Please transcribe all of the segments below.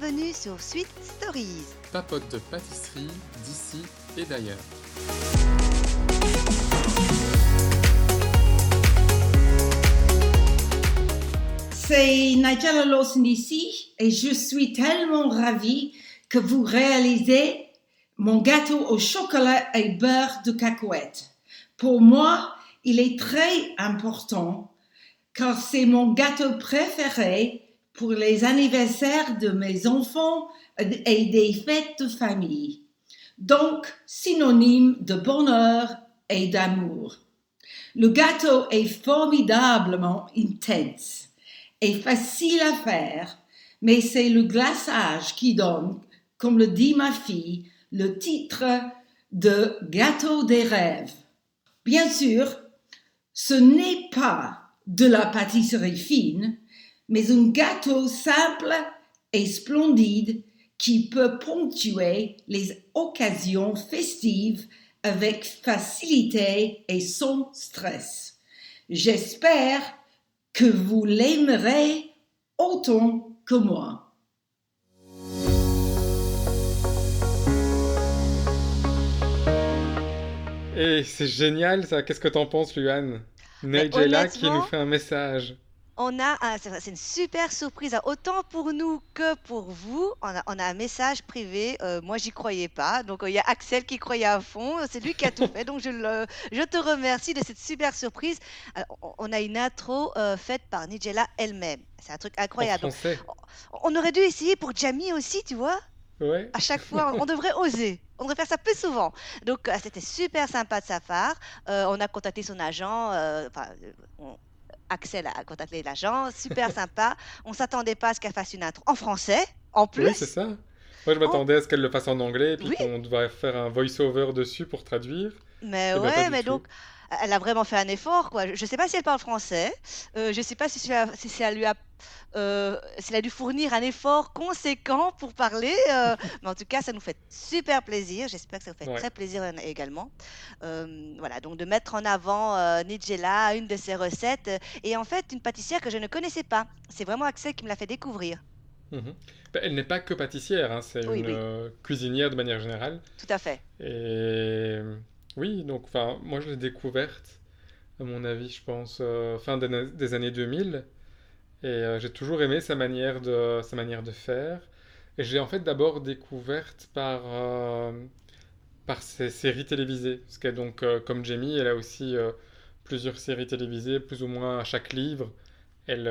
bienvenue sur Sweet Stories. Papote de pâtisserie d'ici et d'ailleurs. C'est Nigella Lawson ici et je suis tellement ravie que vous réalisez mon gâteau au chocolat et beurre de cacahuète. Pour moi, il est très important car c'est mon gâteau préféré pour les anniversaires de mes enfants et des fêtes de famille. Donc, synonyme de bonheur et d'amour. Le gâteau est formidablement intense et facile à faire, mais c'est le glaçage qui donne, comme le dit ma fille, le titre de gâteau des rêves. Bien sûr, ce n'est pas de la pâtisserie fine, mais un gâteau simple et splendide qui peut ponctuer les occasions festives avec facilité et sans stress. J'espère que vous l'aimerez autant que moi. Et c'est génial ça, qu'est-ce que t'en penses Luan? Nigella qui nous fait un message on a, c'est une super surprise, hein. autant pour nous que pour vous. On a, on a un message privé. Euh, moi, j'y croyais pas. Donc, euh, il y a Axel qui croyait à fond. C'est lui qui a tout fait. Donc, je, le, je te remercie de cette super surprise. Euh, on a une intro faite par Nigella elle-même. C'est un truc incroyable. on aurait dû essayer pour Jamie aussi, tu vois. Ouais. À chaque fois, on devrait oser. On devrait faire ça plus souvent. Donc, c'était super sympa de sa part. on a contacté son agent. Enfin, Axel a contacté l'agent, super sympa. On s'attendait pas à ce qu'elle fasse une intro en français, en plus. Oui, c'est ça. Moi, je m'attendais à ce qu'elle le fasse en anglais, puis qu'on devait faire un voice-over dessus pour traduire. Mais eh ben, ouais, mais donc, elle a vraiment fait un effort, quoi. Je ne sais pas si elle parle français. Euh, je ne sais pas si, si, elle lui a, euh, si elle a dû fournir un effort conséquent pour parler. Euh, mais en tout cas, ça nous fait super plaisir. J'espère que ça vous fait très plaisir également. voilà, donc de mettre en avant Nigella, une de ses recettes, et en fait une pâtissière que je ne connaissais pas. C'est vraiment Axel qui me l'a fait découvrir. Mhm. Ben, elle n'est pas que pâtissière, hein, c'est une cuisinière de manière générale. Tout à fait. Et oui, donc enfin, moi je l'ai découverte, à mon avis, je pense, euh, fin des, années 2000. Et euh, j'ai toujours aimé sa manière de, sa manière de faire. Et j'ai en fait d'abord découverte par, euh, par ses séries télévisées. Parce qu'elle, donc, comme Jamie, elle a aussi plusieurs séries télévisées, plus ou moins à chaque livre. Elle,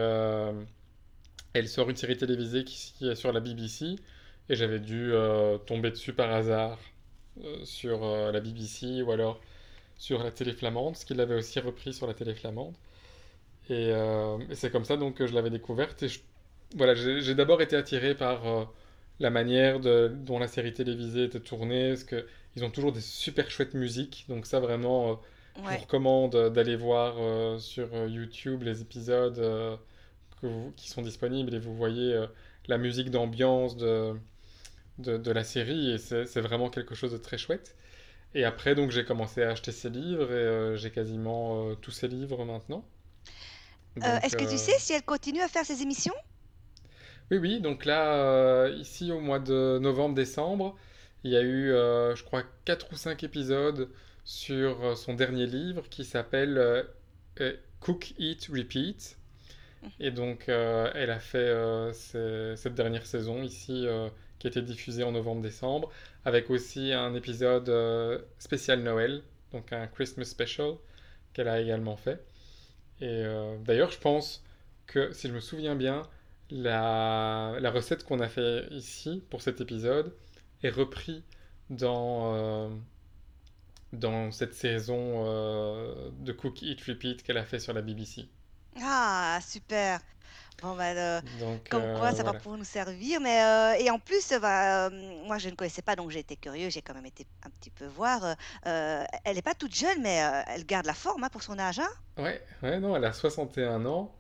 elle sort une série télévisée qui est sur la BBC. Et j'avais dû tomber dessus par hasard sur euh, la BBC ou alors sur la télé flamande, ce qu'il avait aussi repris sur la télé flamande. Et, euh, c'est comme ça donc que je l'avais découverte. Et voilà, j'ai d'abord été attiré par la manière de, dont la série télévisée était tournée, parce qu'ils ont toujours des super chouettes musiques. Donc ça vraiment, je vous recommande d'aller voir sur YouTube les épisodes qui sont disponibles et vous voyez la musique d'ambiance de de, la série et c'est vraiment quelque chose de très chouette. Et après, donc, j'ai commencé à acheter ses livres et euh, j'ai quasiment euh, tous ses livres maintenant. Euh, est-ce que tu sais si elle continue à faire ses émissions? Oui, oui. Donc là, ici, au mois de novembre-décembre, il y a eu, je crois, 4 ou 5 épisodes sur son dernier livre qui s'appelle Cook, Eat, Repeat. Mhm. Et donc, elle a fait cette dernière saison ici qui été diffusé en novembre-décembre, avec aussi un épisode euh, spécial Noël, donc un Christmas special qu'elle a également fait. Et euh, d'ailleurs, je pense que, si je me souviens bien, la, recette qu'on a fait ici pour cet épisode est repris dans, euh, dans cette saison de Cook Eat Repeat qu'elle a fait sur la BBC. Ah, super Bon, bah, comme euh, quoi, ça va pouvoir nous servir. Mais, euh, et en plus, bah, euh, moi, je ne connaissais pas, donc j'ai été curieux, j'ai quand même été un petit peu voir. elle n'est pas toute jeune, mais elle garde la forme hein, pour son âge. Hein. Ouais, ouais, non, elle a 61 ans,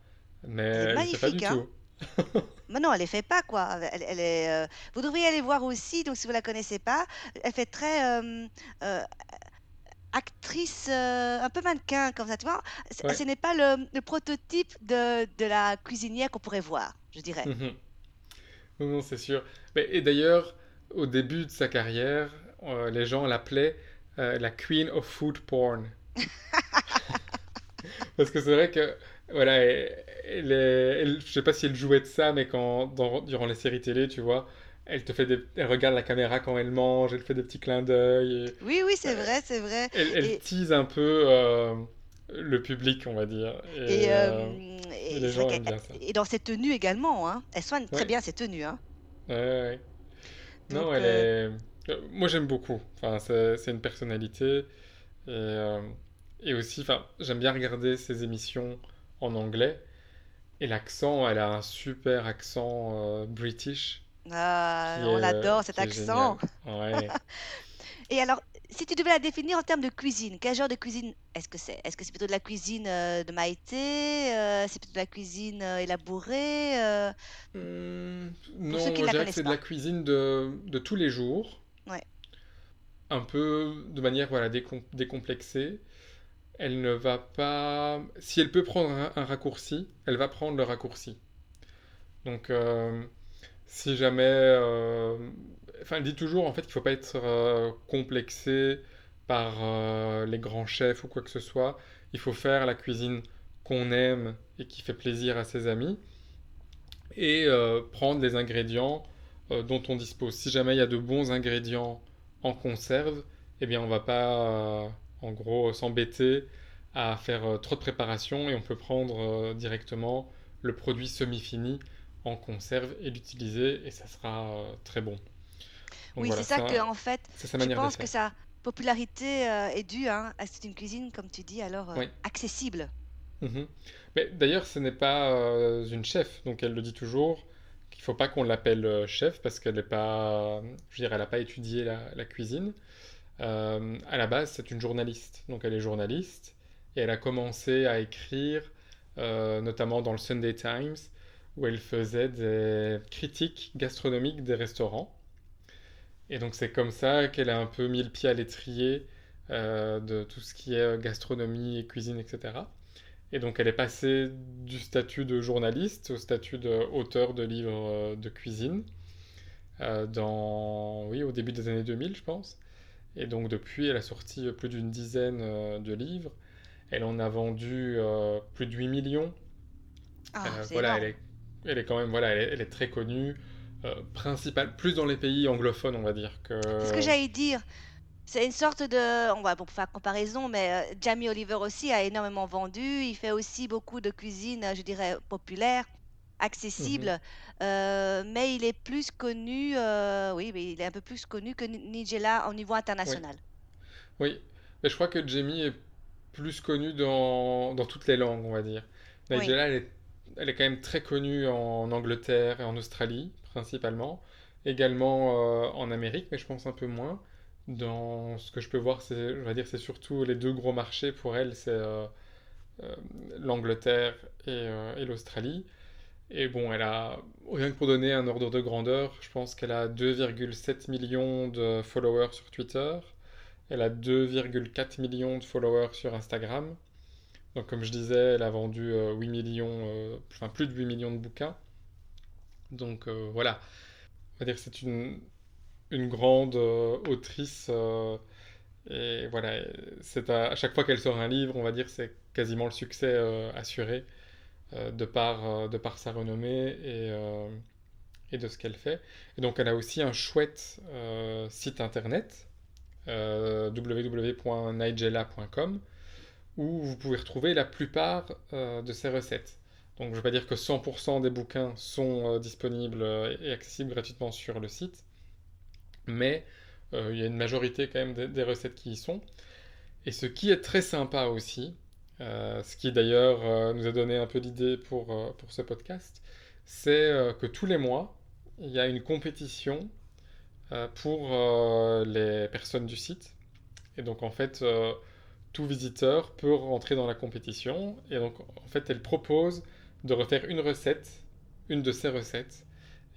mais elle ne pas du hein. tout. mais non, elle les fait pas, quoi. Elle, elle est, Vous devriez aller voir aussi, donc si vous la connaissez pas, elle fait très actrice euh, un peu mannequin comme ça, tu vois. Ce n'est pas le, prototype de, de, la cuisinière qu'on pourrait voir, je dirais. Mhm. Non, non, c'est sûr. Mais, et d'ailleurs, au début de sa carrière, euh, les gens l'appelaient euh, la Queen of Food Porn. Parce que c'est vrai que, voilà, elle, elle est- elle- je sais pas si elle jouait de ça, mais quand, dans- durant les séries télé, tu vois, elle te fait des, elle regarde la caméra quand elle mange, elle fait des petits clins d'œil, et Oui, oui, c'est vrai, c'est vrai. elle, elle Et- tease un peu euh, le public, on va dire. Et, Et, euh, euh, et les gens aiment bien ça. et dans ses tenues également, hein. Elle soigne très Ouais. bien ses tenues, hein. ouais, ouais. Non, elle euh, est. euh, Moi, j'aime beaucoup. Enfin, c'est c'est une personnalité. Et, euh, et aussi, enfin, j'aime bien regarder ses émissions en anglais. Et l'accent, elle a un super accent euh, british. Ah, qui on euh, cet qui est accent. Ouais. Et alors, si tu devais la définir en termes de cuisine, quel genre de cuisine est-ce que c'est? Est-ce que c'est plutôt de la cuisine euh, de Maïté? euh, c'est plutôt de la cuisine euh, élaborée? euh, Hum, non, je dirais que c'est de la cuisine de, de tous les jours. Ouais. Un peu de manière voilà, décom- décomplexée. Elle ne va pas... Si elle peut prendre un, un raccourci, elle va prendre le raccourci. Donc, euh, si jamais... euh, Enfin, elle dit toujours en fait qu'il ne faut pas être euh, complexé par euh, les grands chefs ou quoi que ce soit. Il faut faire la cuisine qu'on aime et qui fait plaisir à ses amis et prendre les ingrédients dont on dispose. Si jamais il y a de bons ingrédients en conserve, eh bien on va pas en gros s'embêter à faire trop de préparation et on peut prendre directement le produit semi-fini en conserve et l'utiliser et ça sera euh, très bon. Donc Oui, voilà, c'est ça que, ça, en fait, je pense que sa popularité euh, est due hein, à c'est une cuisine, comme tu dis, alors euh, Oui. accessible. Mhm. Mais d'ailleurs, ce n'est pas une chef, donc elle le dit toujours qu'il faut pas qu'on l'appelle chef parce qu'elle n'est pas, je veux dire, elle n'a pas étudié la, la cuisine. À la base, c'est une journaliste, donc elle est journaliste et elle a commencé à écrire, notamment dans le Sunday Times, où elle faisait des critiques gastronomiques des restaurants. Et donc c'est comme ça qu'elle a un peu mis le pied à l'étrier euh, de tout ce qui est gastronomie et cuisine, etc. Et donc elle est passée du statut de journaliste au statut d'auteur de livres euh, de cuisine euh, dans, oui, au début des années 2000, je pense. Et donc depuis, elle a sorti plus d'une dizaine euh, de livres. Elle en a vendu euh, plus de 8 millions. Ah, Euh, voilà, énorme. elle est, elle est quand même, voilà, elle est, elle est très connue, euh, principale, plus dans les pays anglophones, on va dire que. C'est ce que j'allais dire. C'est une sorte de, on va pour faire comparaison, mais euh, Jamie Oliver aussi a énormément vendu. Il fait aussi beaucoup de cuisine, je dirais, populaire, accessible. Mhm. Euh, mais il est plus connu, oui, mais il est un peu plus connu que Ni- Nigella au niveau international. oui. Mais je crois que Jamie est plus connue dans, dans toutes les langues, on va dire. Oui, Nigella, elle est, elle est quand même très connue en Angleterre et en Australie, principalement. Également euh, en Amérique, mais je pense un peu moins. Dans ce que je peux voir, c'est, je vais dire, c'est surtout les deux gros marchés pour elle, c'est euh, euh, l'Angleterre et, et l'Australie. Et bon, elle a, rien que pour donner un ordre de grandeur, je pense qu'elle a 2,7 millions de followers sur Twitter. Elle a 2,4 millions de followers sur Instagram. Comme je disais, elle a vendu euh, 8 millions, euh, enfin plus de 8 millions de bouquins. Donc, euh, voilà. On va dire que c'est une, une grande euh, autrice. euh, et voilà, c'est à, chaque fois qu'elle sort un livre, on va dire, c'est quasiment le succès euh, assuré euh, de par, euh, de par sa renommée et, euh, et de ce qu'elle fait. Et donc, elle a aussi un chouette euh, site internet, euh, où vous pouvez retrouver la plupart euh, de ses recettes. Donc, je ne veux pas dire que 100% des bouquins sont euh, disponibles euh, et accessibles gratuitement sur le site, mais il y a une majorité quand même des, des recettes qui y sont. Et ce qui est très sympa aussi, ce qui d'ailleurs nous a donné un peu d'idée pour, pour ce podcast, c'est que tous les mois, il y a une compétition pour les personnes du site. Et donc en fait, tout visiteur peut rentrer dans la compétition. Et donc en fait, elle propose de refaire une recette, une de ces recettes.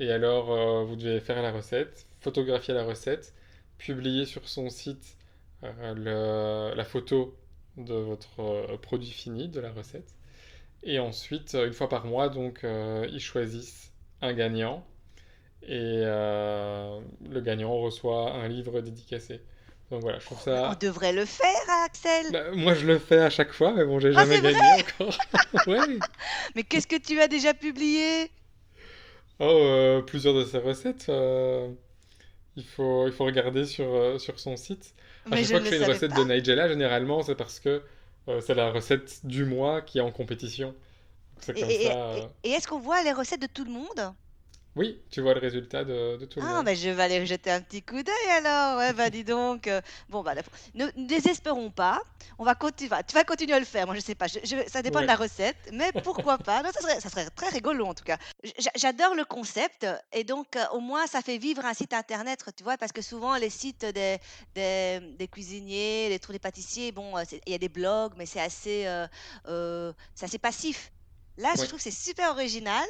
Et alors, euh, vous devez faire la recette, photographier la recette, publier sur son site euh, la photo de votre euh, produit fini, de la recette. Et ensuite, une fois par mois, donc, ils choisissent un gagnant. Et le gagnant reçoit un livre dédicacé. Donc voilà, je trouve ça. On devrait le faire, Axel. Bah, moi, je le fais à chaque fois, mais bon, j'ai Ah, jamais gagné encore. Ouais. Mais qu'est-ce que tu as déjà publié? Oh, euh, plusieurs de ces recettes. euh, il faut, il faut regarder sur, euh, sur son site. À Mais chaque je fois que je fais une recette pas. de Nigella, généralement, c'est parce que euh, c'est la recette du mois qui est en compétition. Et est-ce qu'on voit les recettes de tout le monde? Oui, tu vois le résultat de, de tout le Ah, monde. ben je vais aller jeter un petit coup d'œil alors. Ouais, bah dis donc. euh, Bon, bah, ne, ne désespérons pas. On va continuer. Tu vas continuer à le faire. Moi, je sais pas. Je- je- ça dépend de la recette, mais pourquoi pas Non, ça serait, ça serait très rigolo en tout cas. J'adore le concept et donc euh, au moins ça fait vivre un site internet, tu vois, parce que souvent les sites des, des, des cuisiniers, les trucs des pâtissiers, bon, euh, il y a des blogs, mais c'est assez, euh, euh, assez passif. Là, je trouve que c'est super original.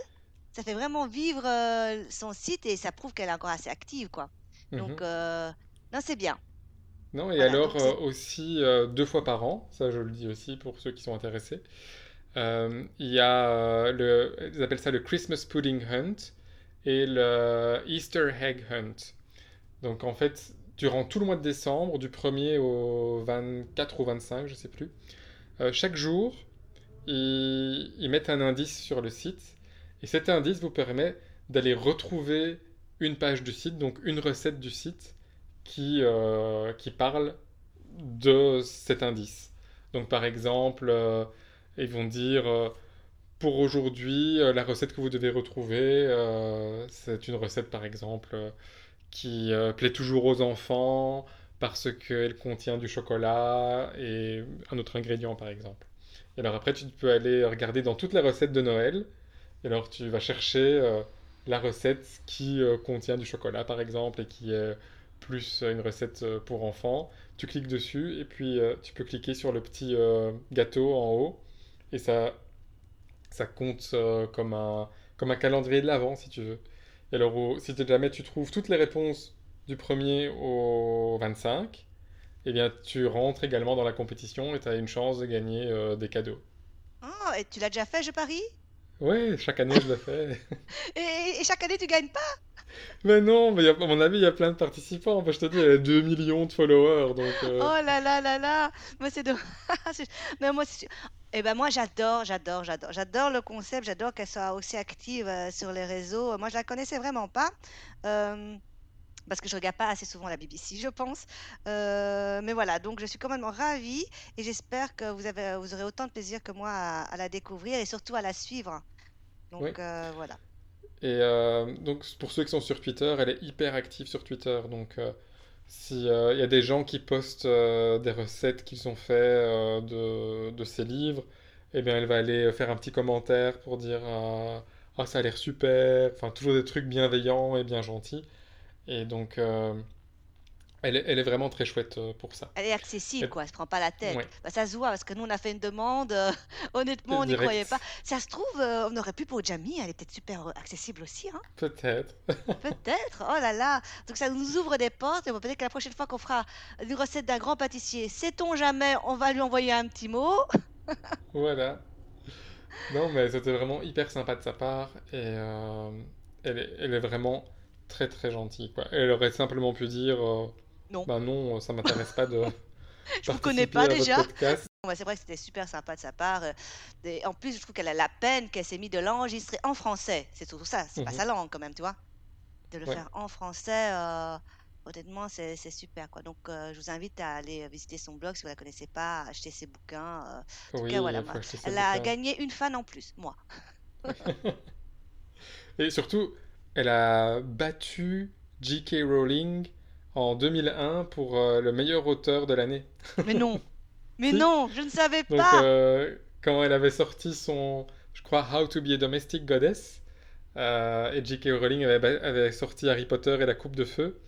Ça fait vraiment vivre euh, son site et ça prouve qu'elle est encore assez active, quoi. Mhm. Donc, euh, non, c'est bien. Non, et Voilà, alors donc euh, aussi deux fois par an, ça je le dis aussi pour ceux qui sont intéressés. il y a le, ils appellent ça le Christmas Pudding Hunt et le Easter Egg Hunt. Donc en fait, durant tout le mois de décembre, du 1er au 24 ou 25, je sais plus, chaque jour, ils, ils mettent un indice sur le site et cet indice vous permet d'aller retrouver une page du site, donc une recette du site qui, euh, qui parle de cet indice. Donc par exemple, euh, ils vont dire euh, pour aujourd'hui, la recette que vous devez retrouver, c'est une recette par exemple qui plaît toujours aux enfants parce qu'elle contient du chocolat et un autre ingrédient par exemple. Et alors après, tu peux aller regarder dans toutes les recettes de Noël. Et alors tu vas chercher euh, la recette qui euh, contient du chocolat par exemple et qui est plus une recette euh, pour enfants. Tu cliques dessus et puis euh, tu peux cliquer sur le petit euh, gâteau en haut et ça, ça compte euh, comme un, comme un calendrier de l'Avent si tu veux. Et alors si jamais tu trouves toutes les réponses du 1er au 25, eh bien tu rentres également dans la compétition et tu as une chance de gagner euh, des cadeaux. Ah, et tu l'as déjà fait, je parie? Ouais, chaque année je le fais. et, et chaque année, tu gagnes pas? Mais non, mais il y a- à mon avis, il y a plein de participants. Enfin, je te dis, il y a 2 millions de followers. Donc, euh, Oh là là là là Moi, c'est de... c'est- Mais moi, c'est... Eh ben moi, j'adore, j'adore, j'adore. J'adore le concept, j'adore qu'elle soit aussi active euh, sur les réseaux. Moi, je la connaissais vraiment pas. euh, parce que je regarde pas assez souvent la BBC, je pense. Euh, mais voilà, donc je suis complètement ravie et j'espère que vous, avez, vous aurez autant de plaisir que moi à, à la découvrir et surtout à la suivre. Donc Oui. euh, voilà. Et euh, donc, pour ceux qui sont sur Twitter, elle est hyper active sur Twitter. Donc, euh, si euh, il y a des gens qui postent des recettes qu'ils ont fait de, de ces livres, eh bien, elle va aller faire un petit commentaire pour dire Ah, ça a l'air super. Enfin, toujours des trucs bienveillants et bien gentils. Et donc, euh, elle est, elle est vraiment très chouette euh, pour ça. Elle est accessible, quoi, elle se prend pas la tête. Ouais. Bah, ça se voit, parce que nous, on a fait une demande, euh, honnêtement, on n'y croyait pas. Ça se trouve, euh, on aurait pu pour Jamie, elle est peut-être super accessible aussi, hein Peut-être. Peut-être, oh là là. Donc ça nous ouvre des portes, et peut-être que la prochaine fois qu'on fera une recette d'un grand pâtissier, sait-on jamais, on va lui envoyer un petit mot. Voilà. Non, mais c'était vraiment hyper sympa de sa part et elle est, elle est vraiment très très gentille, quoi. Elle aurait simplement pu dire euh, Non. bah non, ça m'intéresse pas de Je vous connais pas déjà. Bon, bah, c'est vrai que c'était super sympa de sa part. euh, et en plus, je trouve qu'elle a la peine qu'elle s'est mis de l'enregistrer en français. C'est surtout ça, c'est pas Mhm. sa langue quand même, tu vois. De le Ouais. faire en français, euh, honnêtement, c'est super, quoi. Donc, euh, je vous invite à aller visiter son blog si vous la connaissez pas, à acheter ses bouquins. euh. Oui, cas, voilà, moi, Elle a bouquins. gagné une fan en plus, moi. Et surtout, elle a battu J.K. Rowling en 2001 pour euh, le meilleur auteur de l'année. Mais non, mais Si. non, je ne savais Donc, pas. euh, quand elle avait sorti son, je crois, How to be a Domestic Goddess, euh, et J.K. Rowling avait, sorti Harry Potter et la Coupe de Feu,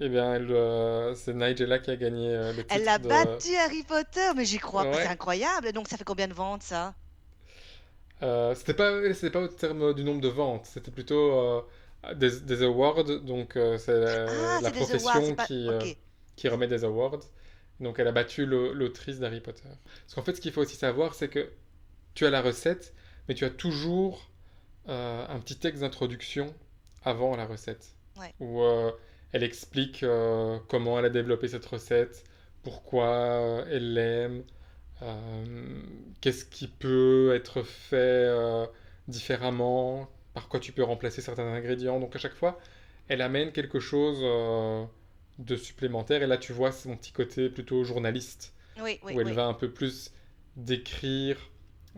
eh bien, elle, euh, c'est Nigella qui a gagné euh, le Elle titre a de... battu Harry Potter, mais j'y crois pas, c'est incroyable. Donc, ça fait combien de ventes, ça? Euh, c'était pas, pas au terme du nombre de ventes, c'était plutôt des, des awards, donc euh, c'est la, Ah, la awards, profession pas... qui, euh, qui remet des awards. Donc elle a battu l'au- l'autrice d'Harry Potter. Parce qu'en fait, ce qu'il faut aussi savoir, c'est que tu as la recette, mais tu as toujours euh, un petit texte d'introduction avant la recette. Ouais. Où elle explique comment elle a développé cette recette, pourquoi elle l'aime, qu'est-ce qui peut être fait différemment, par quoi tu peux remplacer certains ingrédients. Donc à chaque fois, elle amène quelque chose euh, de supplémentaire. Et là, tu vois son petit côté plutôt journaliste, Oui, oui, où elle oui. va un peu plus décrire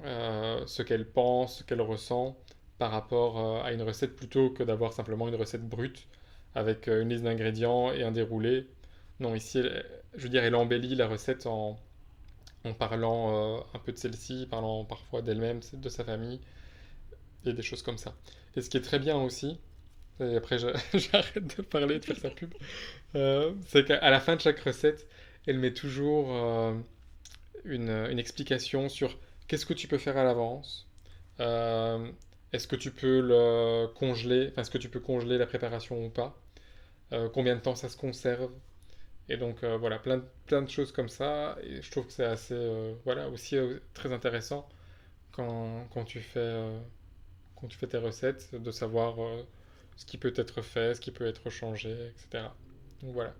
euh, ce qu'elle pense, ce qu'elle ressent par rapport euh, à une recette plutôt que d'avoir simplement une recette brute avec une liste d'ingrédients et un déroulé. Non, ici, elle- je veux dire, elle embellit la recette en, en parlant un peu de celle-ci, parlant parfois d'elle-même, de sa famille et des choses comme ça. Et ce qui est très bien aussi, et après j'arrête de parler, de faire sa pub, euh, c'est qu'à la fin de chaque recette, elle met toujours euh, une, une explication sur qu'est-ce que tu peux faire à l'avance, euh, est-ce que tu peux le congeler, enfin est-ce que tu peux congeler la préparation ou pas, combien de temps ça se conserve. Et donc voilà, plein, de- plein de choses comme ça. Je trouve que c'est assez, voilà, aussi très intéressant quand, quand tu fais, quand tu fais tes recettes, de savoir euh, ce qui peut être fait, ce qui peut être changé, etc. Donc voilà.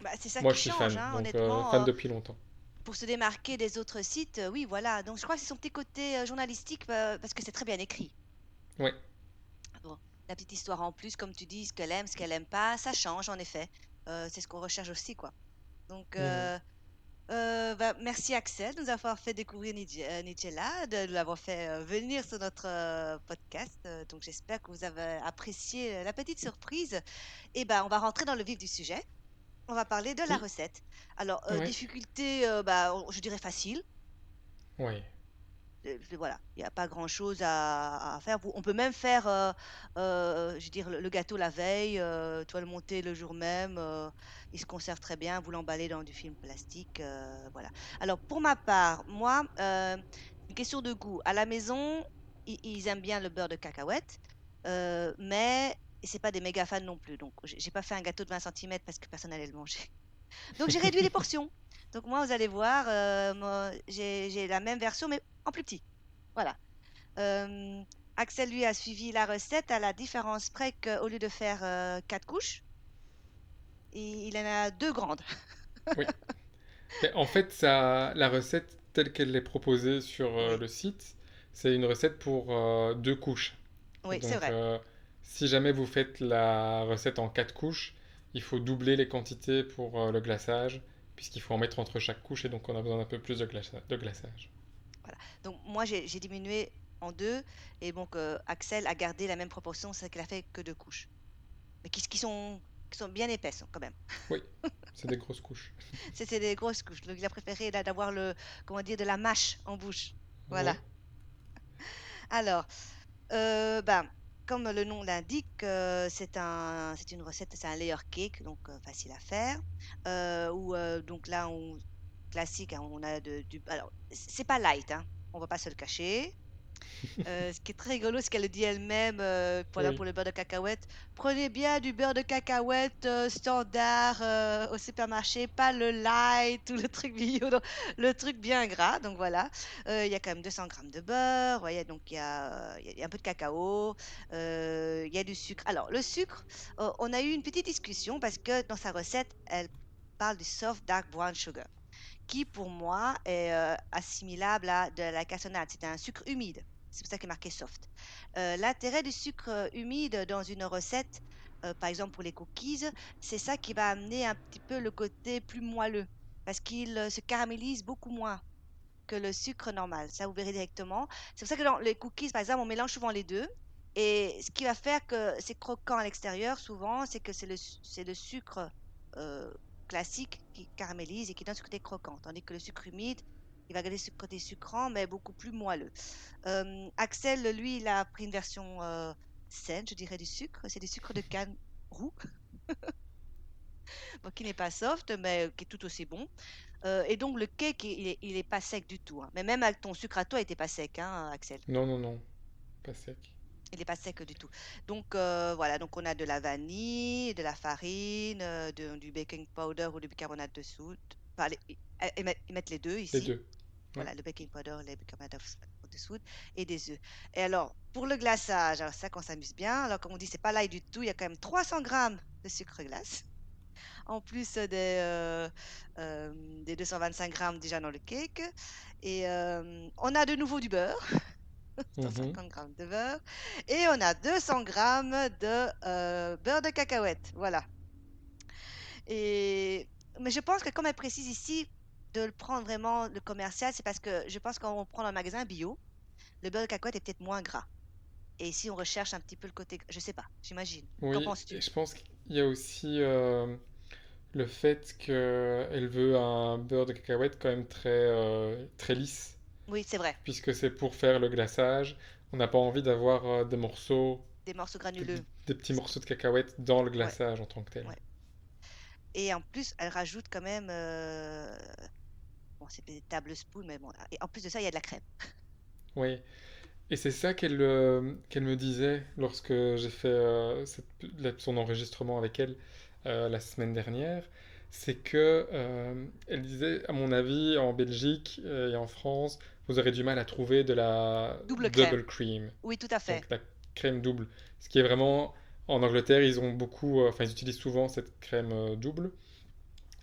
Bah, c'est ça Moi, qui je suis fan, hein, donc euh, honnêtement. fan euh, depuis longtemps. pour se démarquer des autres sites, euh, oui, voilà. Donc je crois que c'est son petit côté euh, journalistique euh, parce que c'est très bien écrit. Ouais. Bon, la petite histoire en plus, comme tu dis, ce qu'elle aime, ce qu'elle aime pas, ça change en effet. C'est ce qu'on recherche aussi, quoi. Donc, Mhm. Euh, bah, merci Axel de nous avoir fait découvrir Nige- euh, Nigella, de l'avoir fait euh, venir sur notre podcast. Donc, j'espère que vous avez apprécié la petite surprise. Et ben, on va rentrer dans le vif du sujet. On va parler de la Oui. recette. Alors, euh, Ouais. difficulté, euh, bah, je dirais facile. Ouais. Euh, voilà, il n'y a pas grand-chose à, à faire. On peut même faire, euh, euh, je veux dire, le, le gâteau la veille, euh, tu le monter le jour même, il se conserve très bien, vous l'emballez dans du film plastique, voilà. Alors pour ma part, moi, une question de goût. À la maison, ils, aiment bien le beurre de cacahuète, mais c'est pas des méga fans non plus. Donc j'ai pas fait un gâteau de 20 cm parce que personne n'allait le manger. Donc j'ai réduit les portions. Donc moi, vous allez voir, euh, j'ai la même version, mais en plus petit. Voilà. Euh, Axel, lui, a suivi la recette à la différence près qu'au lieu de faire euh, quatre couches, il, il en a deux grandes. Mais en fait, ça, la recette telle qu'elle est proposée sur Oui. le site, c'est une recette pour deux couches. Oui, c'est vrai. si jamais vous faites la recette en quatre couches, il faut doubler les quantités pour le glaçage, puisqu'il faut en mettre entre chaque couche, et donc on a besoin d'un peu plus de, glaça- de glaçage. Donc moi, j'ai diminué en deux, et donc euh, Axel a gardé la même proportion, c'est qu'il a fait que deux couches. Mais qui, qui sont, qui sont bien épaisses quand même. C'est des grosses couches. C'est des grosses couches. Donc il a préféré d'avoir le, comment dire, de la mâche en bouche. Voilà. Alors, euh, ben, comme le nom l'indique, euh, c'est un, c'est une recette, c'est un layer cake, donc euh, facile à faire. Euh, euh, donc là, classique, hein, on a de- du. Alors, c'est pas light, hein, on va pas se le cacher. Euh, ce qui est très rigolo, c'est qu'elle le dit elle-même euh, pour, la- Oui. pour le beurre de cacahuète. Prenez bien du beurre de cacahuète euh, standard au supermarché, pas le light ou le truc bio, non, le truc bien gras. Donc voilà, il y a quand même 200 grammes de beurre, donc il y a, il y a- un peu de cacao, il y a du sucre. Alors le sucre, on a eu une petite discussion parce que dans sa recette, elle parle du soft dark brown sugar, qui pour moi est euh, assimilable à de la cassonade. C'est un sucre humide. C'est pour ça qu'il est marqué soft. Euh, L'intérêt du sucre humide dans une recette, euh, par exemple pour les cookies, c'est ça qui va amener un petit peu le côté plus moelleux, parce qu'il se caramélise beaucoup moins que le sucre normal. Ça, vous verrez directement. C'est pour ça que dans les cookies, par exemple, on mélange souvent les deux. Et ce qui va faire que c'est croquant à l'extérieur, souvent, c'est que c'est le, sucre classique qui caramélise et qui donne ce côté croquant. Tandis que le sucre humide, il va garder ce côté sucrant, mais beaucoup plus moelleux. Euh, Axel, lui, il a pris une version euh, saine, je dirais, du sucre. C'est du sucre de canne roux. Bon, qui n'est pas soft, mais qui est tout aussi bon. Euh, et donc, le cake, il est, il est pas sec du tout. hein. Mais même ton sucre à toi, il n'était pas sec, hein, Axel. Non, non, non, pas sec. Il n'est pas sec du tout. Donc, euh, voilà. Donc, on a de la vanille, de la farine, euh, de- du baking powder ou du bicarbonate de soude. Enfin, les- ils, mettent, les deux ici. Les deux. Voilà, le baking powder, le bicarbonate de soude et des œufs. Et alors, pour le glaçage, alors ça qu'on s'amuse bien. Alors, comme on dit, c'est pas l'ail du tout. Il y a quand même 300 grammes de sucre glace. En plus des, euh, euh, des 225 grammes déjà dans le cake. Et on a de nouveau du beurre. 150 Mhm. grammes de beurre. Et on a 200 grammes de euh, beurre de cacahuète. Voilà. Et... Mais je pense que comme elle précise ici, de le prendre vraiment le commercial, c'est parce que je pense qu'on prend dans le magasin bio, le beurre de cacahuète est peut-être moins gras. Et ici, on recherche un petit peu le côté... Je sais pas, j'imagine. Qu'en penses-tu? je pense qu'il y a aussi euh, le fait qu'elle veut un beurre de cacahuète quand même très, euh, très lisse, Oui, c'est vrai. puisque c'est pour faire le glaçage. On n'a pas envie d'avoir euh, des morceaux, Des morceaux granuleux. des petits morceaux de cacahuète dans le Ouais, glaçage en tant que tel. ouais. Et en plus, elle rajoute quand même... euh, Bon, c'est des tablespoons, mais bon. Et en plus de ça, il y a de la crème. Oui, et c'est ça qu'elle euh, qu'elle me disait lorsque j'ai fait euh, cette- son enregistrement avec elle la semaine dernière. C'est que elle disait, à mon avis, en Belgique et en France, vous aurez du mal à trouver de la Double crème. double cream, Oui, tout à fait. donc la crème double. Ce qui est vraiment, en Angleterre, ils ont beaucoup, euh, enfin, ils utilisent souvent cette crème euh, double.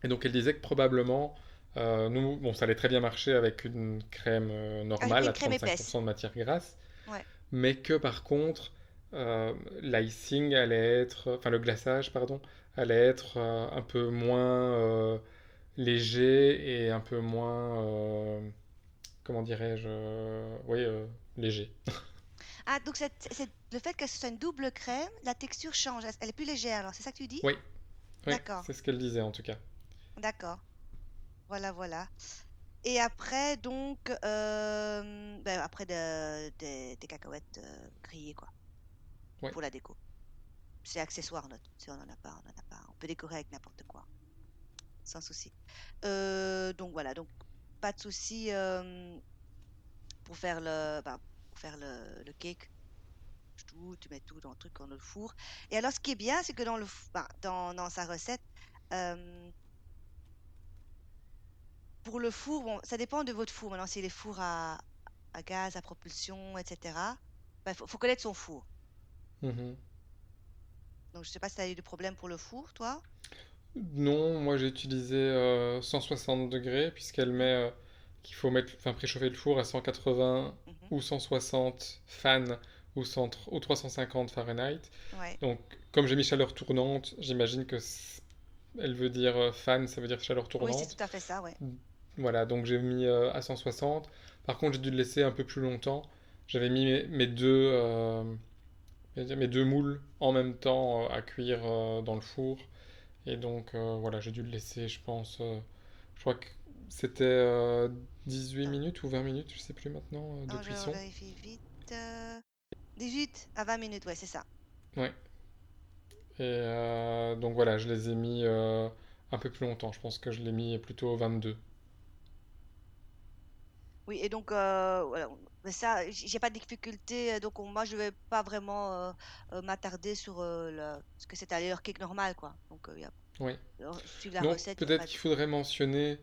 Et donc elle disait que probablement, euh, nous, bon, ça allait très bien marcher avec une crème Avec normale une à crème épaisse. 35% de matière grasse, Ouais. mais que par contre, euh, l'icing allait être, enfin le glaçage, pardon, allait être euh, un peu moins léger et un peu moins, comment dirais-je, euh, oui, euh, léger. Ah, donc le fait que ce soit une double crème, la texture change. Elle est plus légère, alors c'est ça que tu dis? Oui, oui, D'accord, c'est ce qu'elle disait en tout cas. d'accord. Voilà, voilà. Et après, donc, euh, ben, après de- des des cacahuètes euh, grillées, quoi, Oui. pour la déco. C'est accessoire, note. Si on en a pas, on en a pas. On peut décorer avec n'importe quoi, sans souci. Euh, donc voilà, donc pas de souci euh, pour faire le, ben, pour faire le, le cake. Tout, tu mets tout dans le truc, dans le four. Et alors, ce qui est bien, c'est que dans le, ben, dans, dans sa recette, euh, pour le four, bon, ça dépend de votre four. Maintenant, si les fours à, à gaz, à propulsion, etc. Il faut, faut connaître son four. Mhm. Donc, je sais pas si tu as eu de problème pour le four, toi? Non, moi j'ai utilisé euh, 160 degrés puisqu'elle met euh, qu'il faut mettre, enfin préchauffer le four à 180 Mhm. ou 160 fans ou, 100 ou 350 Fahrenheit. Ouais. Donc comme j'ai mis chaleur tournante, j'imagine que elle veut dire euh, fan, ça veut dire chaleur Oui, c'est tournante. tout à fait ça, ouais. Voilà, donc j'ai mis euh, à 160. Par contre, j'ai dû le laisser un peu plus longtemps. J'avais mis mes, mes deux, mes deux moules en même temps à cuire dans le four. Et donc, euh, voilà, j'ai dû le laisser, je pense. euh, je crois que c'était euh, 18 Ah. minutes ou 20 minutes, je sais plus maintenant, euh, de Alors, je cuisson. vérifie vite. euh, 18 à 20 minutes, ouais, c'est ça. Ouais. Et euh, donc voilà, je les ai mis euh, un peu plus longtemps. Je pense que je l'ai mis plutôt 22. Oui, et donc, euh, voilà. Mais ça, j'ai pas de difficulté. euh, Donc, on- moi, je vais pas vraiment euh, euh, m'attarder sur le... ce que c'est à leur cake normal, quoi. Donc, y a... Oui. alors, la Donc recette, peut-être pas qu'il faudrait mentionner.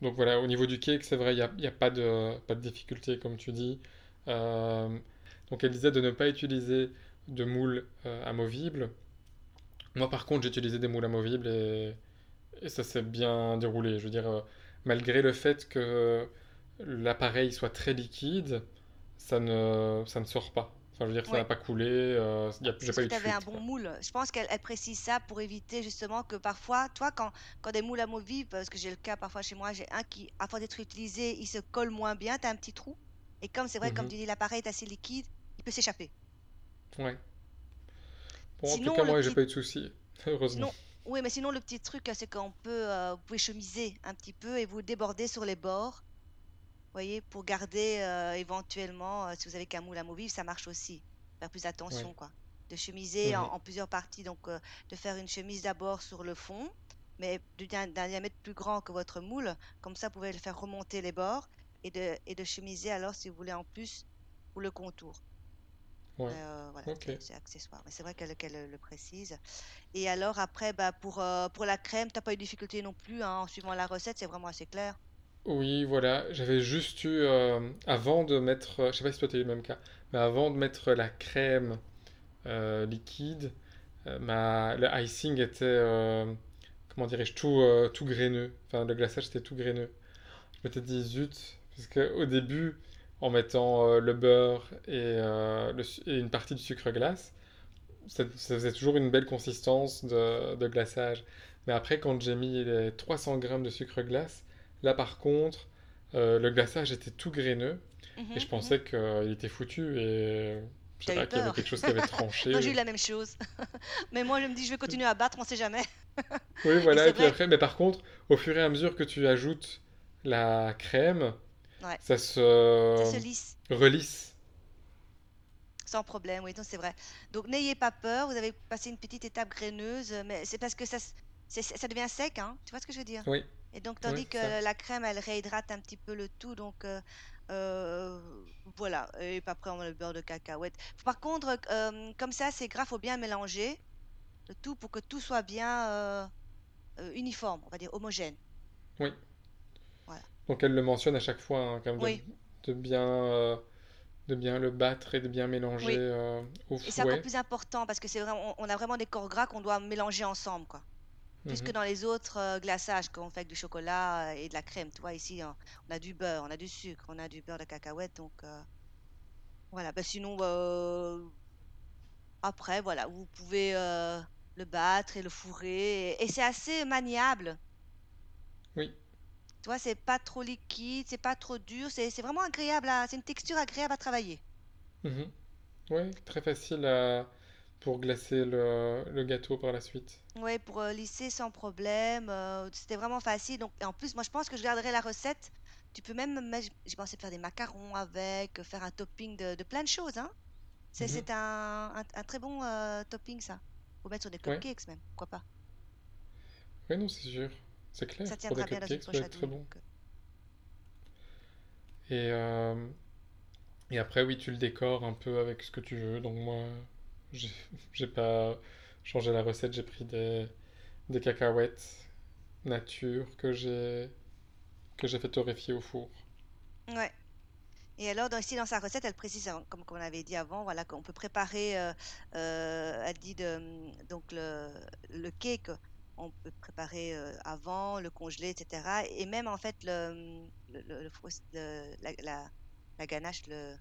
donc voilà, au niveau du cake, c'est vrai, il n'y a, y a pas de, pas de difficulté, comme tu dis. Euh, donc elle disait de ne pas utiliser de moule euh, amovible. Moi, par contre, j'ai utilisé des moules amovibles et, et ça s'est bien déroulé. Je veux dire, euh, malgré le fait que l'appareil soit très liquide, ça ne, ça ne sort pas. Enfin, je veux dire, ça n'a Ouais. pas coulé, euh, y a- j'ai pas eu de avais un bon quoi. moule. Je pense qu'elle elle précise ça pour éviter justement que parfois, toi, quand, quand des moules amovibles, parce que j'ai le cas parfois chez moi, j'ai un qui, à force d'être utilisé, il se colle moins bien, tu as un petit trou. Et comme c'est vrai, comme Mhm. tu dis, l'appareil est assez liquide, il peut s'échapper. Ouais. Bon, en tout Sinon, cas, moi, j'ai petit... pas eu de soucis, heureusement. Sinon, oui, mais sinon, le petit truc, c'est qu'on peut, euh, vous pouvez chemiser un petit peu et vous déborder sur les bords, voyez, pour garder euh, éventuellement, euh, si vous avez qu'un moule amovible, ça marche aussi. Faire plus attention, Ouais. quoi. De chemiser en, Mhm. en plusieurs parties, donc euh, de faire une chemise d'abord sur le fond, mais d'un diamètre plus grand que votre moule, comme ça, vous pouvez le faire remonter les bords et de, et de chemiser alors, si vous voulez, en plus, pour le contour. Ouais, voilà, c'est accessoire. Mais c'est vrai qu'elle le précise. Et alors après, bah, pour, pour la crème, t'as pas eu de difficulté non plus, hein, en suivant la recette, c'est vraiment assez clair. Oui, voilà, j'avais juste eu, euh, avant de mettre, euh, je sais pas si toi t'as eu le même cas, mais avant de mettre la crème euh, liquide, euh, ma, le icing était, comment dirais-je, tout, tout graineux. Enfin, le glaçage était tout graineux. Je m'étais dit, zut, parce qu'au début, en mettant le beurre et, une partie du sucre glace, ça, ça faisait toujours une belle consistance de, de glaçage. Mais après, quand j'ai mis les 300 grammes de sucre glace, là par contre, euh, le glaçage était tout graineux et Mhm, je mhm. pensais qu'il était foutu et je sais pas, qu'il y avait quelque chose qui avait Non, j'ai tranché. eu la même chose. Mais moi, je me dis, je vais continuer à battre, on sait jamais. Oui, Et voilà, c'est et puis vrai, après, mais par contre, au fur et à mesure que tu ajoutes la crème, ouais, ça ça se se lisse relisse. sans problème, oui, c'est vrai. Donc, n'ayez pas peur, vous avez passé une petite étape graineuse, mais c'est parce que ça devient sec, hein, tu vois ce que je veux dire? Oui, Et donc, oui, tandis que ça. la crème, elle réhydrate un petit peu le tout, donc euh, euh, voilà. Et puis après, on met le beurre de cacahuète. Par contre, euh, comme ça, c'est grave, faut bien mélanger le tout pour que tout soit bien uniforme, on va dire homogène. Oui. Voilà. Donc elle le mentionne à chaque fois, hein, quand même, de, Oui, de bien, de bien le battre et de bien mélanger oui. euh, au Et c'est encore fouet. plus important parce que c'est vraiment, on a vraiment des corps gras qu'on doit mélanger ensemble, quoi. Plus que Mhm. dans les autres euh, glaçages qu'on fait avec du chocolat euh, et de la crème. Tu vois, ici, on, a du beurre, on a du sucre, on a du beurre de cacahuète. Donc, euh, voilà. Bah, sinon, euh, après, voilà, vous pouvez euh, le battre et le fourrer. Et, et c'est assez maniable. Oui, Tu vois, c'est pas trop liquide, c'est pas trop dur. C'est vraiment agréable. C'est une texture agréable à travailler. Mhm. Ouais, très facile à, pour glacer le, le gâteau par la suite. Ouais, pour euh, lisser sans problème. euh, c'était vraiment facile. Donc, et en plus, moi, je pense que je garderai la recette. Tu peux même, j'ai pensé faire des macarons avec, faire un topping de, de plein de choses, hein. C'est Mhm. un, un, un très bon euh, topping, ça. Faut mettre sur des Ouais, cupcakes même, pourquoi pas. ouais, non, c'est sûr. C'est clair, Ça tiendra bien poche à être très bon. donc, euh, Et, euh, et après, oui, tu le décores un peu avec ce que tu veux. Donc moi, j'ai pas changé la recette, j'ai pris des, des cacahuètes nature que j'ai que j'ai fait torréfier au four. Ouais. Et alors, dans, ici, dans sa recette, elle précise, hein, comme, on avait dit avant, voilà, qu'on peut préparer, euh, euh, elle dit de, donc le, le cake, on peut préparer euh, avant, le congeler, etc. Et même, en fait, le, le- la, la, la ganache, le,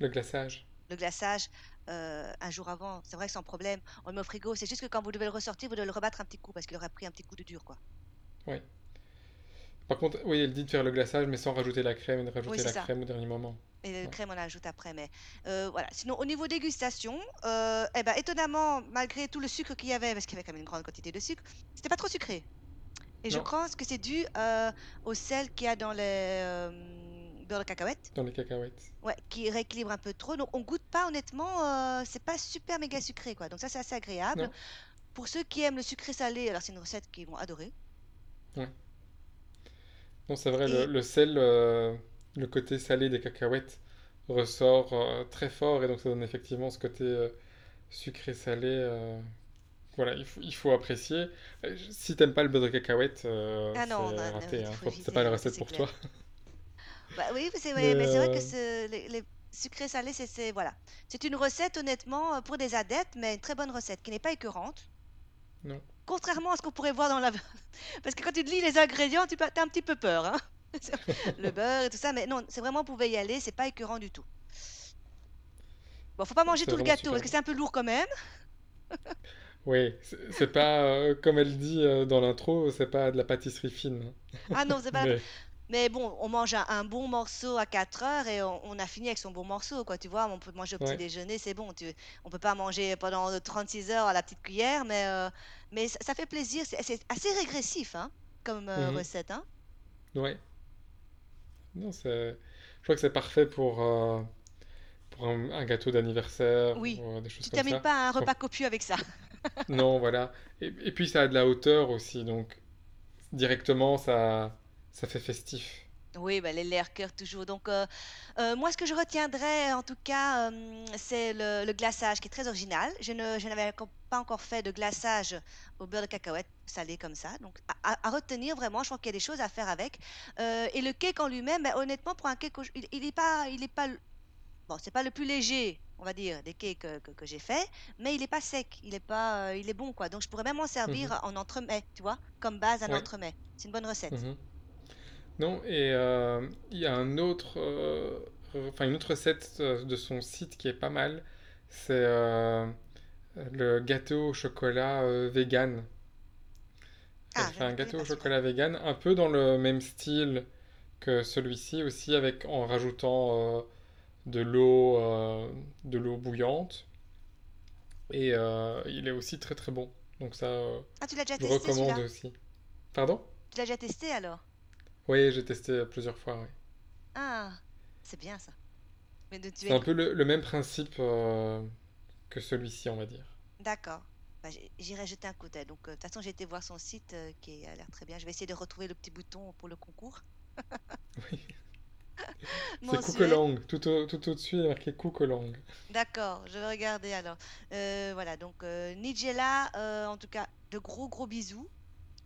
Le glaçage. Le glaçage, euh, un jour avant. C'est vrai que sans problème, on le met au frigo. C'est juste que quand vous devez le ressortir, vous devez le rebattre un petit coup parce qu'il aura pris un petit coup de dur, quoi. Oui. Par contre, oui, elle dit de faire le glaçage, mais sans rajouter la crème et de rajouter la ça. crème au dernier moment. Et Ouais. crème, on l'ajoute après. Mais euh, voilà. Sinon, au niveau dégustation, euh, eh ben, étonnamment, malgré tout le sucre qu'il y avait, parce qu'il y avait quand même une grande quantité de sucre, c'était pas trop sucré. Et je pense que c'est dû euh, au sel qu'il y a dans les beurre de cacahuète, dans les cacahuètes. ouais, qui rééquilibre un peu trop. Donc, on goûte pas, honnêtement, euh, c'est pas super méga sucré, quoi. Donc, ça, c'est assez agréable. Non? Pour ceux qui aiment le sucré salé, alors c'est une recette qu'ils vont adorer. Ouais. Non, c'est vrai, le, Et le sel, euh, le côté salé des cacahuètes ressort euh, très fort et donc ça donne effectivement ce côté sucré-salé. euh, Voilà, il faut, il faut apprécier. Si t'aimes pas le beurre de cacahuète, ah c'est raté, hein. C'est pas ça recette pour clair. toi. Bah oui, c'est Mais ouais, mais c'est vrai que ce- les, les sucrés salés, c'est voilà. C'est une recette honnêtement euh, pour des adeptes, mais une très bonne recette qui n'est pas écœurante. non. Contrairement à ce qu'on pourrait voir dans la... Parce que quand tu lis les ingrédients, tu as un petit peu peur, hein. Le beurre et tout ça, mais non, c'est vraiment, vous pouvez y aller, c'est pas écœurant du tout. Bon, faut pas manger tout le gâteau, super parce que c'est un peu lourd quand même. Oui, c'est c'est pas, euh, comme elle dit euh, dans l'intro, c'est pas de la pâtisserie fine. Ah non, c'est pas... Mais Mais bon, on mange un, un bon morceau à 4 heures et on, on a fini avec son bon morceau, quoi. Tu vois, on peut manger au petit ouais, déjeuner, c'est bon. Tu, on peut pas manger pendant 36 heures à la petite cuillère, mais, euh, mais ça, ça fait plaisir. C'est assez régressif, hein, comme euh, mhm, recette, hein. ouais. Non, c'est... Je crois que c'est parfait pour, euh, pour un, un gâteau d'anniversaire Oui, ou des choses tu comme termines pas un repas copieux avec ça. Non, voilà. Et, et puis ça a de la hauteur aussi, donc directement ça, ça fait festif. Oui, bah, les Lerkers toujours. Donc, euh, euh, moi, ce que je retiendrai, en tout cas, euh, c'est le, le glaçage qui est très original. Je ne, je n'avais pas encore fait de glaçage au beurre de cacahuète salé comme ça. Donc, à, à- à retenir vraiment, je crois qu'il y a des choses à faire avec. Et le cake en lui-même, bah, honnêtement, pour un cake, il, il est pas, il est pas, bon, c'est pas le plus léger, on va dire, des cakes que, que- que j'ai fait, mais il est pas sec, il est pas, il est bon, quoi. Donc, je pourrais même Mhm. servir en entremets, tu vois, comme base un Ouais. entremets. C'est une bonne recette. Mhm. Non, et euh, il y a un autre, euh, enfin une autre recette euh, de son site qui est pas mal. C'est le gâteau au chocolat vegan. Ah, fait un gâteau au celui-là. chocolat vegan, un peu dans le même style que celui-ci aussi, avec en rajoutant de l'eau, euh, de l'eau bouillante. Et euh, il est aussi très très bon. Donc ça, euh, Ah, tu l'as déjà je testé recommande aussi. Pardon? Tu l'as déjà testé alors? Oui, j'ai testé plusieurs fois. oui. Ah, c'est bien ça. Mais de tu C'est un peu le, le même principe euh, que celui-ci, on va dire. d'accord. Bah, j'irai jeter un coup d'œil. Donc, euh, de toute façon, j'ai été voir son site euh, qui a l'air très bien. Je vais essayer de retrouver le petit bouton pour le concours Oui. C'est. Kukelang. Tout, au- tout au-dessus, il est marqué Kukelang. D'accord, je vais regarder alors. Voilà, donc Nigella, en tout cas, de gros gros bisous.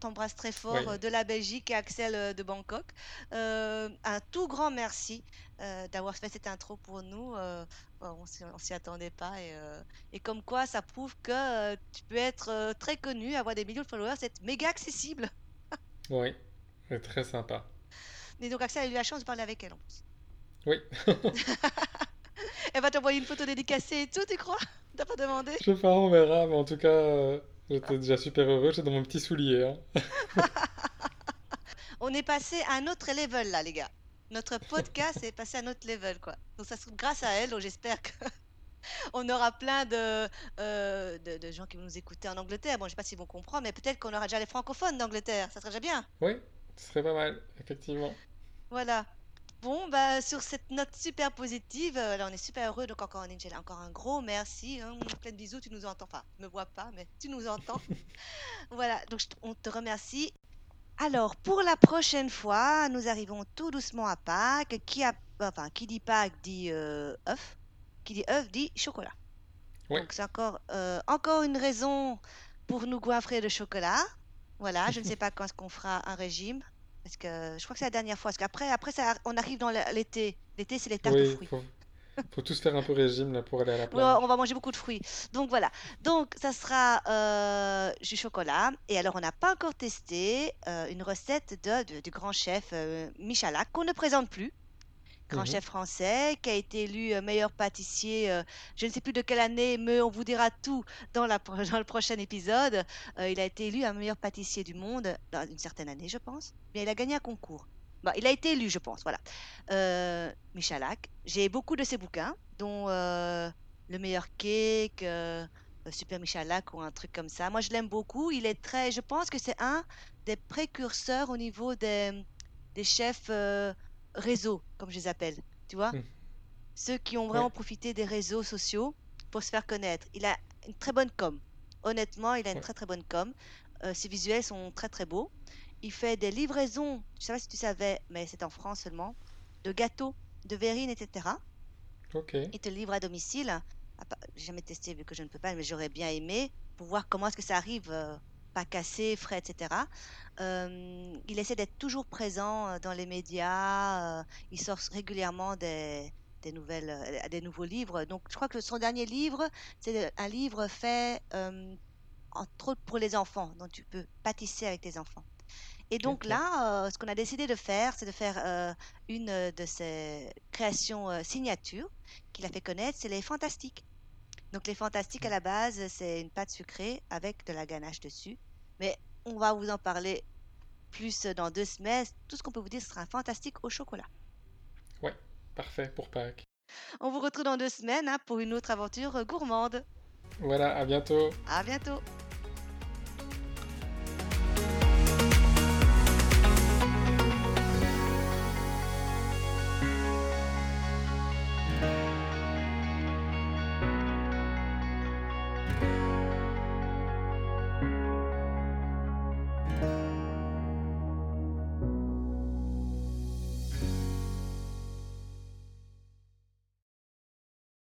T'embrasse très fort Oui. euh, de la Belgique et Axel euh, de Bangkok. Euh, un tout grand merci euh, d'avoir fait cette intro pour nous. euh, on s'y attendait pas et, et comme quoi ça prouve que tu peux être très connu, avoir des millions de followers, c'est méga accessible. Oui, c'est très sympa. Et donc Axel a eu la chance de parler avec elle en plus. Oui, Elle va t'envoyer une photo dédicacée et tout, tu crois? T'as pas demandé? je sais pas, on verra, mais en tout cas, j'étais déjà super heureux, j'étais dans mon petit soulier. hein. On est passé à un autre level là, les gars. Notre podcast est passé à un autre level, quoi. Donc ça se trouve grâce à elle, donc j'espère que on aura plein de, euh, de, de gens qui vont nous écouter en Angleterre. Bon, je sais pas s'ils vont comprendre, mais peut-être qu'on aura déjà les francophones d'Angleterre. Ça serait déjà bien. Oui, ce serait pas mal, effectivement. Voilà. Bon, bah sur cette note super positive, euh, là on est super heureux. Donc encore Nigella, encore un gros merci. hein. Plein de bisous, tu nous entends. Enfin, tu me vois pas, mais tu nous entends. Voilà, donc je on te remercie. Alors, pour la prochaine fois, nous arrivons tout doucement à Pâques. Qui, a, enfin, qui dit Pâques dit euh, œuf. Qui dit œuf dit chocolat. Donc, c'est encore, euh, encore une raison pour nous goinfrer de chocolat. Voilà, je ne sais pas quand est-ce qu'on fera un régime. Parce que je crois que c'est la dernière fois. Parce qu'après, après, ça, on arrive dans l'été. L'été, c'est les tartes aux oui, fruits. faut, faut tous faire un peu régime là pour aller à la plage. on va manger beaucoup de fruits. Donc voilà. Donc ça sera euh, du chocolat. Et alors on n'a pas encore testé euh, une recette de, de- du grand chef euh, Michalak qu'on ne présente plus. Grand chef français qui a été élu euh, meilleur pâtissier, euh, je ne sais plus de quelle année, mais on vous dira tout dans, la, pro- dans le prochain épisode. Euh, il a été élu un meilleur pâtissier du monde dans une certaine année, je pense. Mais il a gagné un concours. Il a été élu, je pense. Voilà. Euh, Michalak. J'ai beaucoup de ses bouquins, dont Le meilleur cake, Super Michalak ou un truc comme ça. Moi, je l'aime beaucoup. Il est très. Je pense que c'est un des précurseurs au niveau des, des chefs euh, réseau, comme je les appelle. Tu vois? Mm. Ceux qui ont vraiment profité des réseaux sociaux pour se faire connaître. Il a une très bonne com. Honnêtement, il a une ouais. très très bonne com. Euh, ses visuels sont très très beaux. Il fait des livraisons, je ne sais pas si tu savais, mais c'est en France seulement, de gâteaux, de verrines, etc. Ok. Il te livre à domicile. Ah, J'ai jamais testé vu que je ne peux pas, mais j'aurais bien aimé pour voir comment est-ce que ça arrive, euh, pas cassé, frais, etc. Euh, il essaie d'être toujours présent euh, dans les médias. euh, il sort régulièrement des, des nouvelles, euh, des nouveaux livres. Donc, je crois que son dernier livre, c'est un livre fait euh, entre autres pour les enfants, dont tu peux pâtisser avec tes enfants. Et donc là, ce qu'on a décidé de faire, c'est de faire une de ses créations signatures qu'il a fait connaître, c'est les fantastiques. Donc les fantastiques à la base, c'est une pâte sucrée avec de la ganache dessus. Mais on va vous en parler plus dans deux semaines. Tout ce qu'on peut vous dire, ce sera un fantastique au chocolat. Ouais, parfait pour Pâques. On vous retrouve dans deux semaines hein, pour une autre aventure gourmande. Voilà, à bientôt. À bientôt.